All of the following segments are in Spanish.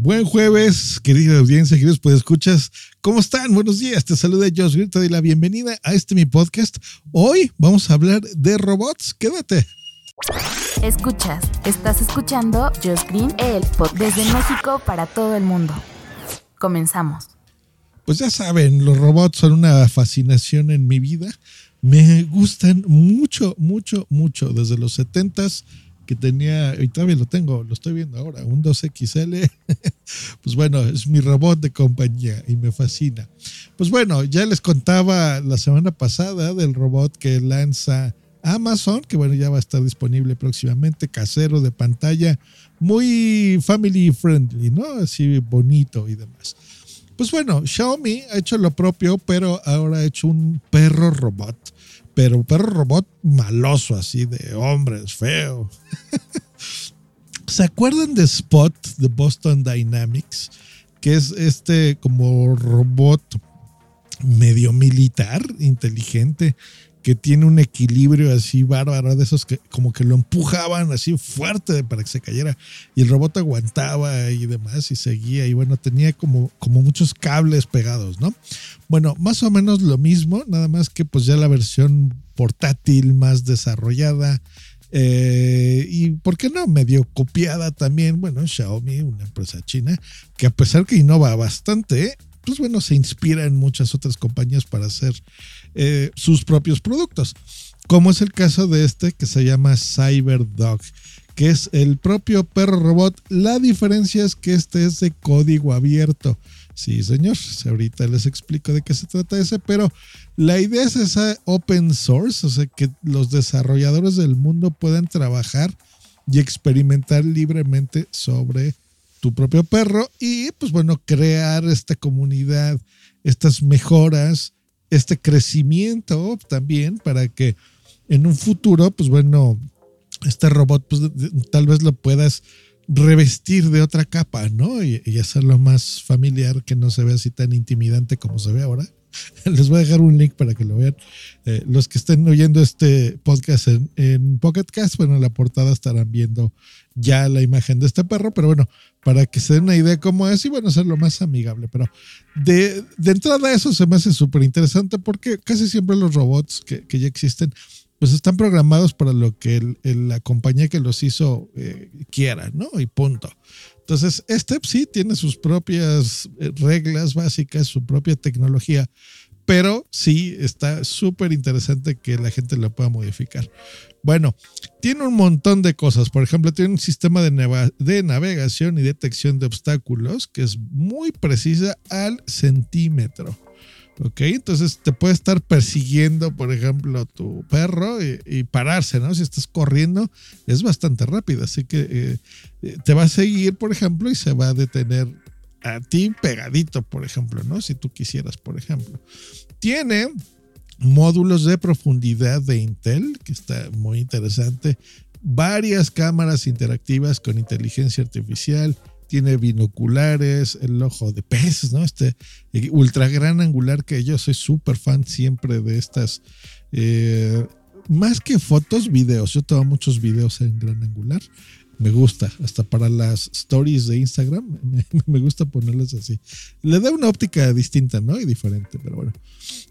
Buen jueves, querida audiencia, queridos pues escuchas. ¿Cómo están? Buenos días. Te saluda Josh Green. Te doy la bienvenida a este mi podcast. Hoy vamos a hablar de robots. Quédate. Escuchas, estás escuchando Josh Green, el podcast desde México para todo el mundo. Comenzamos. Pues ya saben, los robots son una fascinación en mi vida. Me gustan mucho, mucho, mucho. Desde los 70s que tenía, y todavía lo tengo, lo estoy viendo ahora, un 2XL. pues bueno, es mi robot de compañía y me fascina. Pues bueno, ya les contaba la semana pasada del robot que lanza Amazon, que bueno, ya va a estar disponible próximamente, casero de pantalla, muy family friendly, ¿no? Así bonito y demás. Pues bueno, Xiaomi ha hecho lo propio, pero ahora ha hecho un perro robot pero perro robot maloso, así de hombres, feo. ¿Se acuerdan de Spot de Boston Dynamics? Que es este como robot medio militar, inteligente, que tiene un equilibrio así bárbaro, de esos que como que lo empujaban así fuerte para que se cayera y el robot aguantaba y demás y seguía y bueno, tenía como, como muchos cables pegados, ¿no? Bueno, más o menos lo mismo, nada más que pues ya la versión portátil más desarrollada eh, y, ¿por qué no? Medio copiada también, bueno, Xiaomi, una empresa china, que a pesar que innova bastante, pues bueno, se inspira en muchas otras compañías para hacer eh, sus propios productos, como es el caso de este que se llama CyberDog, que es el propio perro robot. La diferencia es que este es de código abierto. Sí, señor, ahorita les explico de qué se trata ese, pero la idea es esa open source, o sea, que los desarrolladores del mundo puedan trabajar y experimentar libremente sobre tu propio perro y pues bueno, crear esta comunidad, estas mejoras este crecimiento también para que en un futuro, pues bueno, este robot, pues tal vez lo puedas revestir de otra capa, ¿no? Y, hacerlo más familiar, que no se vea así tan intimidante como se ve ahora. Les voy a dejar un link para que lo vean. Eh, los que estén oyendo este podcast en, en Pocket bueno, en la portada estarán viendo ya la imagen de este perro, pero bueno, para que se den una idea cómo es y bueno, ser lo más amigable. Pero de, de entrada eso se me hace súper interesante porque casi siempre los robots que, que, ya existen pues están programados para lo que la compañía que los hizo eh, quiera, ¿no? Y punto. Entonces, este sí tiene sus propias eh, reglas básicas, su propia tecnología, pero sí está súper interesante que la gente lo pueda modificar. Bueno, tiene un montón de cosas. Por ejemplo, tiene un sistema de, de, navegación y detección de obstáculos que es muy precisa al centímetro. Ok, entonces te puede estar persiguiendo, por ejemplo, tu perro y, pararse, ¿no? Si estás corriendo, es bastante rápido. Así que eh, eh, te va a seguir, por ejemplo, y se va a detener a ti pegadito, por ejemplo, ¿no? Si tú quisieras, por ejemplo. Tiene módulos de profundidad de Intel, que está muy interesante, varias cámaras interactivas con inteligencia artificial, tiene binoculares, el ojo de pez, ¿no? Este ultra gran angular que yo soy súper fan siempre de estas. Eh, más que fotos, videos. Yo tomo muchos videos en gran angular. Me gusta, hasta para las stories de Instagram, me, gusta ponerlas así. Le da una óptica distinta, ¿no? Y diferente, pero bueno.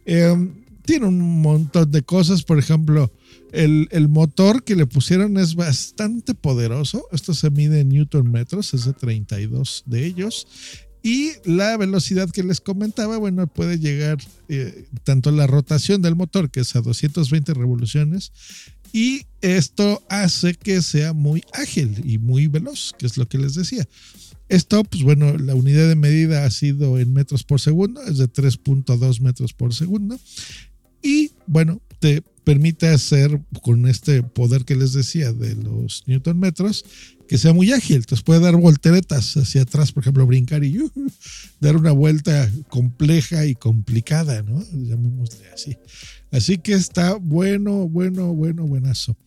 Eh, tiene un montón de cosas. Por ejemplo, el, motor que le pusieron es bastante poderoso. Esto se mide en newton metros, es de 32 de ellos. Y la velocidad que les comentaba, bueno, puede llegar eh, tanto la rotación del motor, que es a 220 revoluciones, y esto hace que sea muy ágil y muy veloz, que es lo que les decía. Esto, pues bueno, la unidad de medida ha sido en metros por segundo, es de 3.2 metros por segundo. Bueno, te permite hacer con este poder que les decía de los newton metros que sea muy ágil. Entonces puede dar volteretas hacia atrás, por ejemplo, brincar y uh, dar una vuelta compleja y complicada, ¿no? Llamémosle así. Así que está bueno, bueno, bueno, buenazo.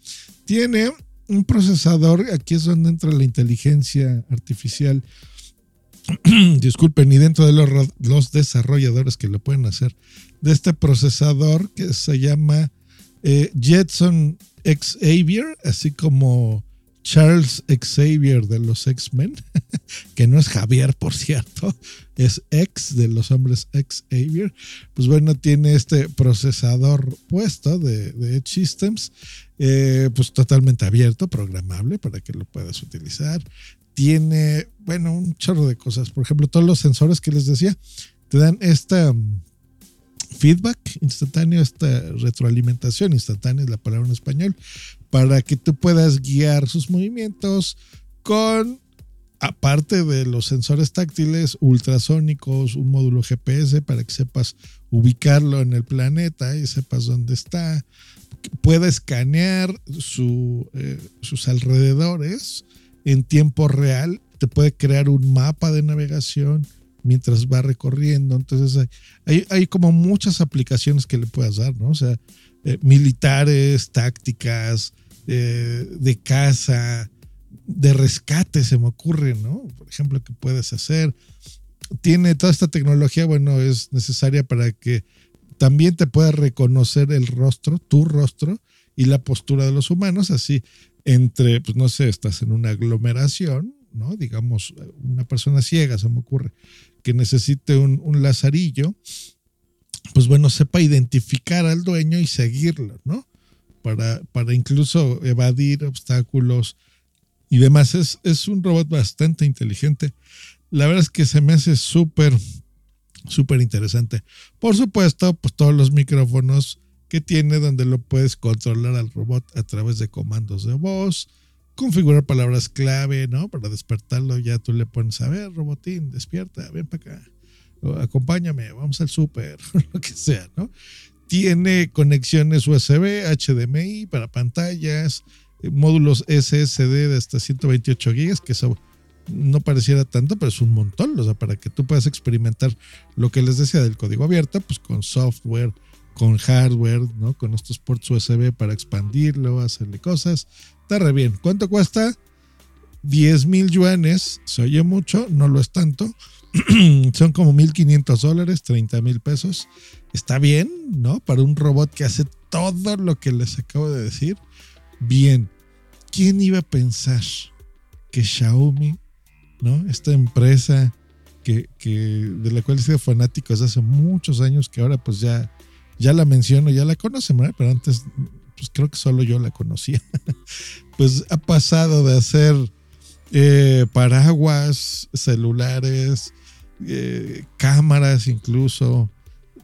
Tiene un procesador, aquí es donde entra la inteligencia artificial. Disculpen, y dentro de los, desarrolladores que lo pueden hacer, de este procesador que se llama eh, Jetson Xavier, así como Charles Xavier de los X-Men, que no es Javier, por cierto, es ex de los hombres Xavier, pues bueno, tiene este procesador puesto de, de Edge Systems, eh, pues totalmente abierto, programable para que lo puedas utilizar. Tiene, bueno, un chorro de cosas. Por ejemplo, todos los sensores que les decía, te dan esta feedback instantáneo, esta retroalimentación instantánea es la palabra en español, para que tú puedas guiar sus movimientos con, aparte de los sensores táctiles, ultrasónicos, un módulo GPS para que sepas ubicarlo en el planeta y sepas dónde está. Pueda escanear su, eh, sus alrededores en tiempo real, te puede crear un mapa de navegación mientras va recorriendo. Entonces hay, como muchas aplicaciones que le puedas dar, ¿no? O sea, eh, militares, tácticas, eh, de caza, de rescate, se me ocurre, ¿no? Por ejemplo, que puedes hacer. Tiene toda esta tecnología, bueno, es necesaria para que también te pueda reconocer el rostro, tu rostro y la postura de los humanos, así entre, pues no sé, estás en una aglomeración, ¿no? Digamos, una persona ciega, se me ocurre, que necesite un, un lazarillo, pues bueno, sepa identificar al dueño y seguirlo, ¿no? Para, para incluso evadir obstáculos y demás. Es, es un robot bastante inteligente. La verdad es que se me hace súper, súper interesante. Por supuesto, pues todos los micrófonos que tiene donde lo puedes controlar al robot a través de comandos de voz, configurar palabras clave, ¿no? Para despertarlo ya tú le pones, a ver, robotín, despierta, ven para acá, acompáñame, vamos al súper, lo que sea, ¿no? Tiene conexiones USB, HDMI para pantallas, eh, módulos SSD de hasta 128 GB, que eso no pareciera tanto, pero es un montón, o sea, para que tú puedas experimentar lo que les decía del código abierto, pues con software, con hardware, ¿no? Con estos ports USB para expandirlo, hacerle cosas. Está re bien. ¿Cuánto cuesta? 10 mil yuanes. Se oye mucho, no lo es tanto. Son como 1500 dólares, 30 mil pesos. Está bien, ¿no? Para un robot que hace todo lo que les acabo de decir. Bien. ¿Quién iba a pensar que Xiaomi, ¿no? Esta empresa que, que de la cual he sido fanático desde hace muchos años, que ahora pues ya ya la menciono, ya la conocen, ¿verdad? Pero antes, pues creo que solo yo la conocía. pues ha pasado de hacer eh, paraguas, celulares, eh, cámaras incluso,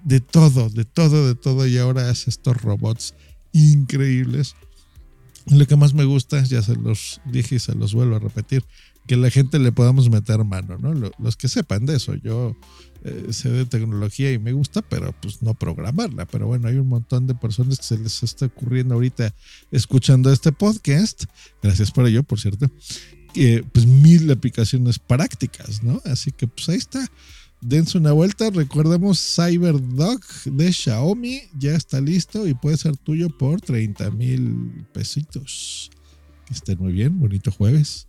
de todo, de todo, de todo. Y ahora hace estos robots increíbles. Lo que más me gusta, ya se los dije y se los vuelvo a repetir, que la gente le podamos meter mano, ¿no? Los que sepan de eso. Yo eh, sé de tecnología y me gusta, pero pues no programarla. Pero bueno, hay un montón de personas que se les está ocurriendo ahorita escuchando este podcast. Gracias por ello, por cierto. Que pues mil aplicaciones prácticas, ¿no? Así que pues ahí está. Dense una vuelta. Recordemos CyberDog de Xiaomi. Ya está listo y puede ser tuyo por 30 mil pesitos. Que estén muy bien. Bonito jueves.